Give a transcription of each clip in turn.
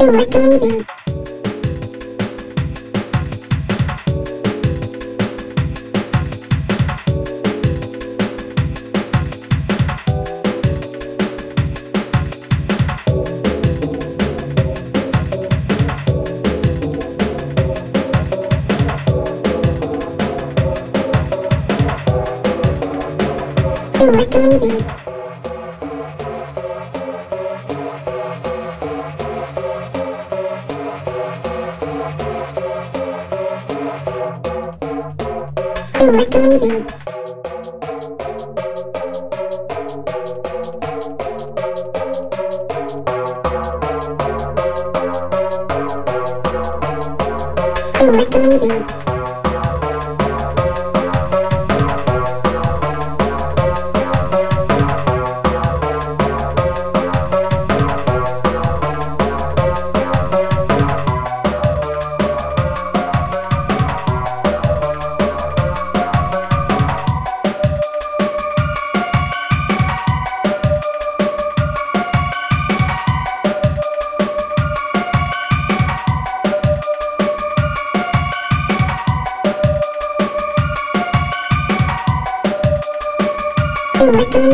and like the movie. I'm like movie. Like a movie. Like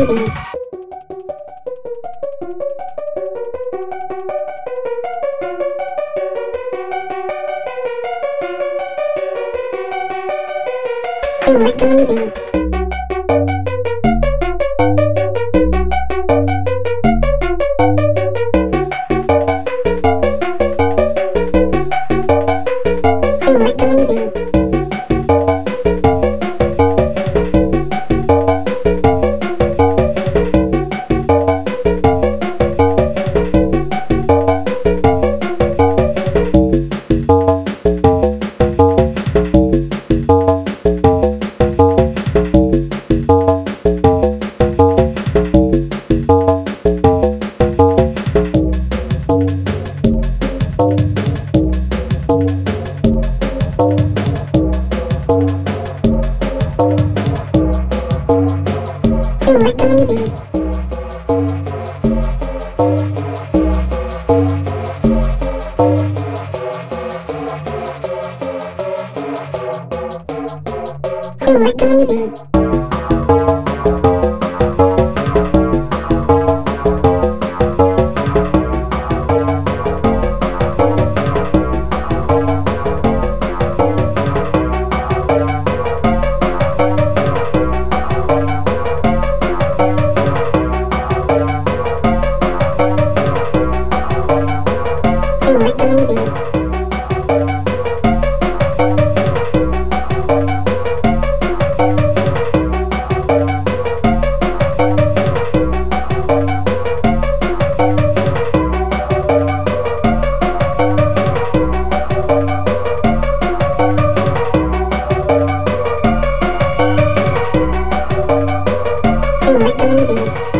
a movie. Click on the and like the movie.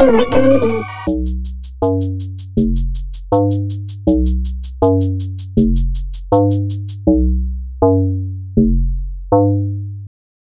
I'm like a movie.